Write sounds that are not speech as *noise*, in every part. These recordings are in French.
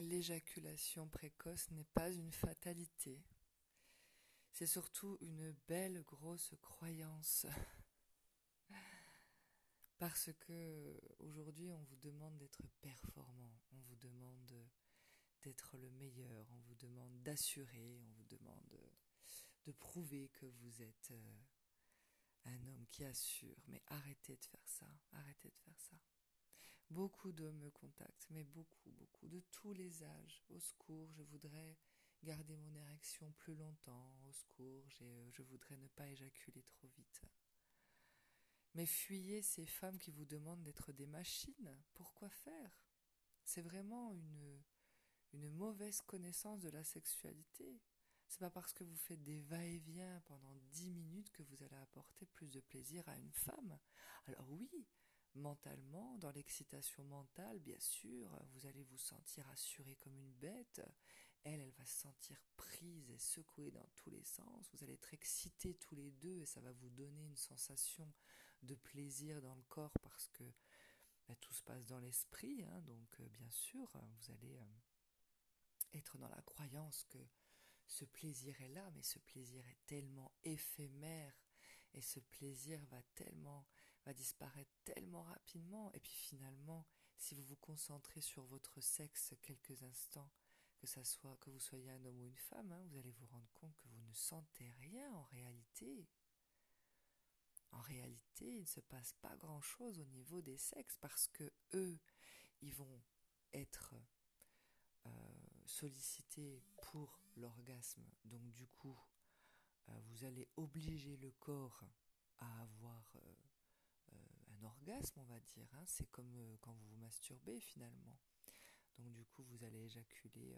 l'éjaculation précoce n'est pas une fatalité. C'est surtout une belle grosse croyance. *laughs* Parce que aujourd'hui, on vous demande d'être performant, on vous demande d'être le meilleur, on vous demande d'assurer, on vous demande de prouver que vous êtes euh, un homme qui assure. Mais arrêtez de faire ça, arrêtez de faire ça. Beaucoup d'hommes me contactent, mais beaucoup, beaucoup, de tous les âges. Au secours, je voudrais garder mon érection plus longtemps. Au secours, euh, je voudrais ne pas éjaculer trop vite. Mais fuyez ces femmes qui vous demandent d'être des machines. Pourquoi faire? C'est vraiment une, une mauvaise connaissance de la sexualité. C'est pas parce que vous faites des va-et-vient pendant dix minutes que vous allez apporter plus de plaisir à une femme. Alors oui, mentalement, dans l'excitation mentale, bien sûr, vous allez vous sentir assuré comme une bête. Elle, elle va se sentir prise et secouée dans tous les sens. Vous allez être excités tous les deux et ça va vous donner une sensation de plaisir dans le corps parce que bah, tout se passe dans l'esprit. Hein. donc, euh, bien sûr, vous allez euh, être dans la croyance que ce plaisir est là, mais ce plaisir est tellement éphémère et ce plaisir va tellement, va disparaître tellement rapidement. Et puis finalement, si vous vous concentrez sur votre sexe quelques instants, que ça soit, que vous soyez un homme ou une femme, hein, vous allez vous rendre compte que vous ne sentez rien en réalité. En réalité, il ne se passe pas grand chose au niveau des sexes parce que eux, ils vont être euh, sollicités pour l'orgasme. Donc du coup, euh, vous allez obliger le corps à avoir euh, orgasme, on va dire. Hein. C'est comme quand vous vous masturbez finalement. Donc du coup, vous allez éjaculer.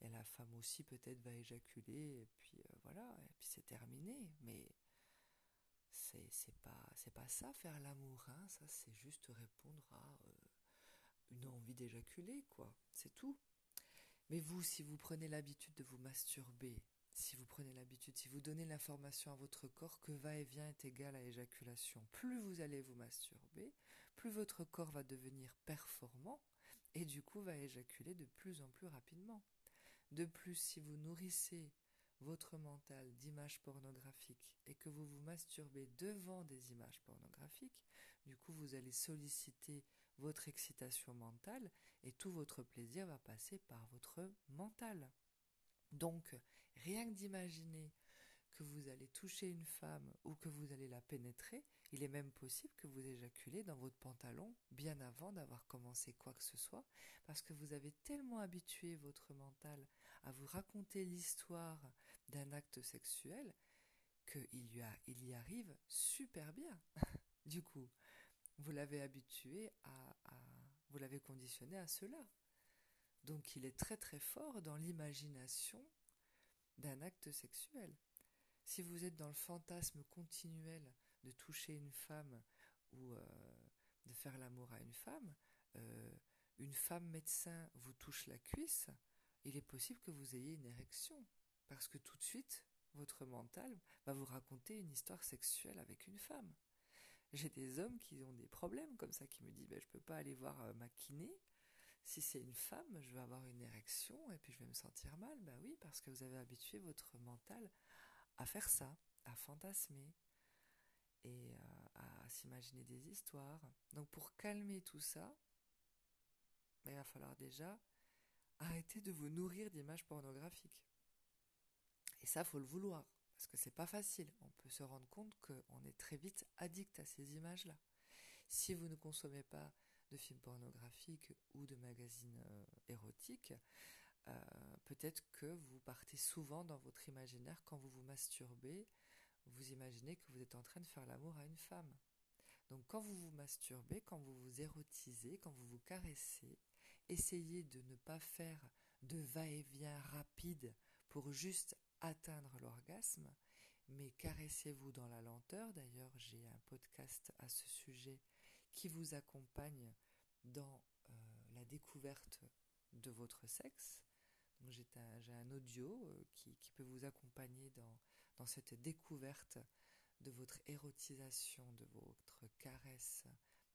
et la femme aussi peut-être va éjaculer. Et puis voilà. Et puis c'est terminé. Mais c'est c'est pas c'est pas ça faire l'amour. Hein. Ça c'est juste répondre à une envie d'éjaculer, quoi. C'est tout. Mais vous, si vous prenez l'habitude de vous masturber, si vous prenez l'habitude, si vous donnez l'information à votre corps que va-et-vient est égal à éjaculation, plus vous allez vous masturber, plus votre corps va devenir performant et du coup va éjaculer de plus en plus rapidement. De plus, si vous nourrissez votre mental d'images pornographiques et que vous vous masturbez devant des images pornographiques, du coup vous allez solliciter votre excitation mentale et tout votre plaisir va passer par votre mental. Donc, rien que d'imaginer que vous allez toucher une femme ou que vous allez la pénétrer, il est même possible que vous éjaculez dans votre pantalon bien avant d'avoir commencé quoi que ce soit, parce que vous avez tellement habitué votre mental à vous raconter l'histoire d'un acte sexuel qu'il y, arrive super bien. *laughs* du coup, vous l'avez habitué à vous l'avez conditionné à cela. Donc il est très très fort dans l'imagination d'un acte sexuel. Si vous êtes dans le fantasme continuel de toucher une femme ou euh, de faire l'amour à une femme, euh, une femme médecin vous touche la cuisse, il est possible que vous ayez une érection. Parce que tout de suite, votre mental va vous raconter une histoire sexuelle avec une femme. J'ai des hommes qui ont des problèmes comme ça, qui me disent ben, Je ne peux pas aller voir euh, ma kiné. Si c'est une femme, je vais avoir une érection et puis je vais me sentir mal. Ben oui, parce que vous avez habitué votre mental à faire ça, à fantasmer et euh, à s'imaginer des histoires. Donc pour calmer tout ça, ben, il va falloir déjà arrêter de vous nourrir d'images pornographiques. Et ça, faut le vouloir, parce que c'est pas facile. On peut se rendre compte qu'on est très vite addict à ces images-là. Si vous ne consommez pas de films pornographiques ou de magazines euh, érotiques, euh, peut-être que vous partez souvent dans votre imaginaire quand vous vous masturbez, vous imaginez que vous êtes en train de faire l'amour à une femme. Donc quand vous vous masturbez, quand vous vous érotisez, quand vous vous caressez, essayez de ne pas faire de va-et-vient rapide pour juste atteindre l'orgasme, mais caressez-vous dans la lenteur. D'ailleurs, j'ai un podcast à ce sujet qui vous accompagne dans euh, la découverte de votre sexe j'ai un, audio euh, qui, peut vous accompagner dans, dans cette découverte de votre érotisation, de votre caresse,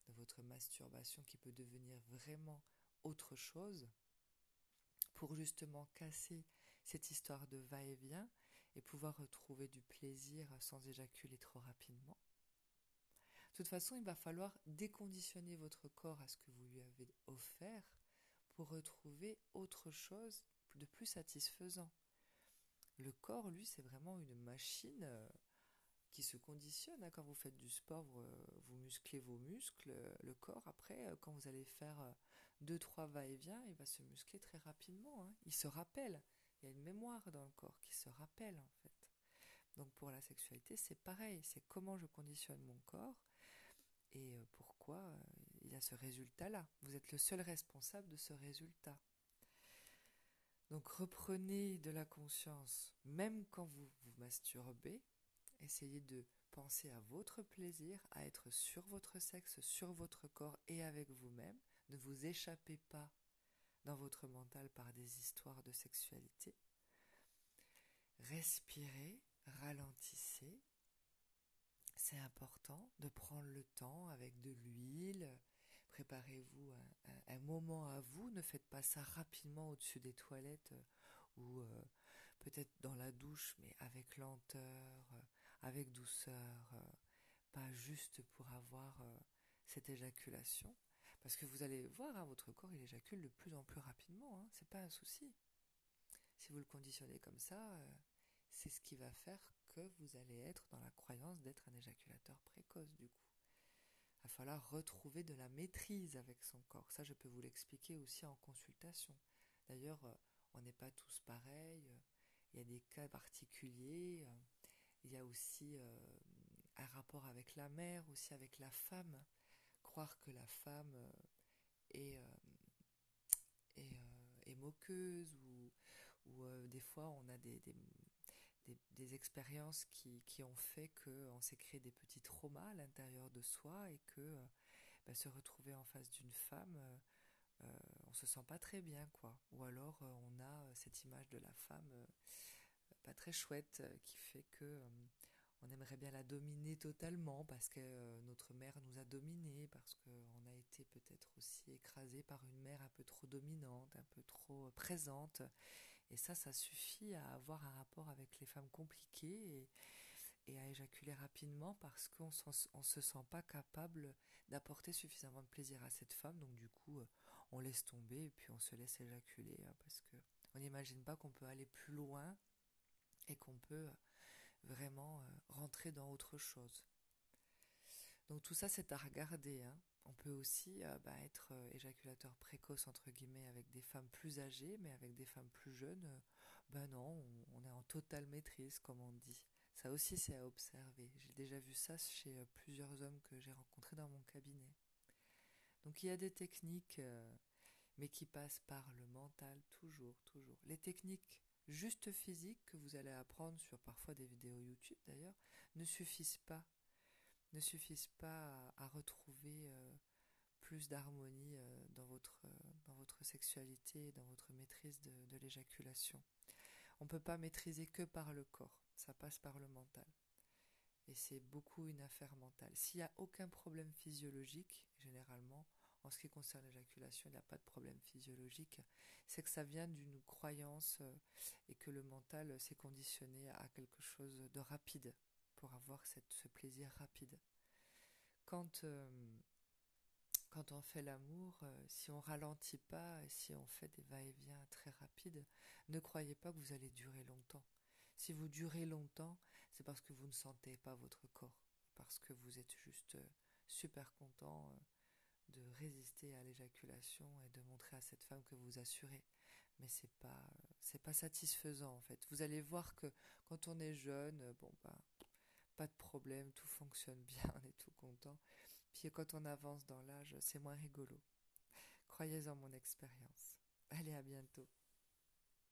de votre masturbation qui peut devenir vraiment autre chose pour justement casser cette histoire de va-et-vient et pouvoir retrouver du plaisir sans éjaculer trop rapidement. De toute façon, il va falloir déconditionner votre corps à ce que vous lui avez offert pour retrouver autre chose de plus satisfaisant. Le corps, lui, c'est vraiment une machine euh, qui se conditionne. Hein. Quand vous faites du sport, vous, musclez vos muscles. Le corps, après, euh, quand vous allez faire euh, deux, trois va-et-vient, il va se muscler très rapidement. Hein. Il se rappelle. Il y a une mémoire dans le corps qui se rappelle, en fait. Donc pour la sexualité, c'est pareil. C'est comment je conditionne mon corps et pourquoi il y a ce résultat-là? Vous êtes le seul responsable de ce résultat. Donc reprenez de la conscience, même quand vous vous masturbez, essayez de penser à votre plaisir, à être sur votre sexe, sur votre corps et avec vous-même. Ne vous échappez pas dans votre mental par des histoires de sexualité. Respirez, ralentissez. C'est important de prendre le temps avec de l'huile, préparez-vous un, moment à vous, ne faites pas ça rapidement au-dessus des toilettes euh, ou euh, peut-être dans la douche, mais avec lenteur, euh, avec douceur, pas juste pour avoir cette éjaculation. Parce que vous allez voir, hein, votre corps, il éjacule de plus en plus rapidement, hein, c'est pas un souci. Si vous le conditionnez comme ça, c'est ce qui va faire que vous allez être dans la croyance d'être un éjaculateur précoce du coup va falloir retrouver de la maîtrise avec son corps. Ça, je peux vous l'expliquer aussi en consultation. D'ailleurs, euh, on n'est pas tous pareils. Il y a des cas particuliers. Il y a aussi euh, un rapport avec la mère, aussi avec la femme. Croire que la femme euh, est, est, moqueuse ou, ou des fois on a des, expériences qui, ont fait qu'on s'est créé des petits traumas à l'intérieur de soi et que euh, bah, se retrouver en face d'une femme, euh, euh, on se sent pas très bien, quoi. Ou alors on a cette image de la femme pas très chouette qui fait que on aimerait bien la dominer totalement parce que notre mère nous a dominés, parce qu'on a été peut-être aussi écrasé par une mère un peu trop dominante, un peu trop présente et ça, ça suffit à avoir un rapport avec les femmes compliquées et, à éjaculer rapidement parce qu'on ne se sent pas capable d'apporter suffisamment de plaisir à cette femme. Donc du coup, euh, on laisse tomber et puis on se laisse éjaculer hein, parce que on n'imagine pas qu'on peut aller plus loin et qu'on peut euh, vraiment euh, rentrer dans autre chose. Donc tout ça, c'est à regarder. Hein. On peut aussi euh, bah, être euh, éjaculateur précoce entre guillemets avec des femmes plus âgées, mais avec des femmes plus jeunes, ben non, on, est en totale maîtrise, comme on dit. Ça aussi, c'est à observer. J'ai déjà vu ça chez plusieurs hommes que j'ai rencontrés dans mon cabinet. Donc il y a des techniques, mais qui passent par le mental, toujours, toujours. Les techniques juste physiques que vous allez apprendre sur parfois des vidéos YouTube d'ailleurs, ne suffisent pas ne suffisent pas à, retrouver euh, plus d'harmonie euh, dans, votre, euh, dans votre sexualité dans votre maîtrise de, de l'éjaculation. On ne peut pas maîtriser que par le corps, ça passe par le mental. Et c'est beaucoup une affaire mentale. S'il n'y a aucun problème physiologique, généralement, en ce qui concerne l'éjaculation, il n'y a pas de problème physiologique, c'est que ça vient d'une croyance et que le mental s'est conditionné à quelque chose de rapide pour avoir ce plaisir rapide. Quand, euh, quand on fait l'amour, euh, si on ralentit pas et si on fait des va-et-vient très rapides, ne croyez pas que vous allez durer longtemps. Si vous durez longtemps, c'est parce que vous ne sentez pas votre corps, parce que vous êtes juste euh, super content de résister à l'éjaculation et de montrer à cette femme que vous assurez. Mais c'est pas c'est pas satisfaisant en fait. Vous allez voir que quand on est jeune, bon bah pas de problème, tout fonctionne *laughs* bien, on est tout content. Puis quand on avance dans l'âge, c'est moins rigolo. Croyez en mon expérience. Allez, à bientôt.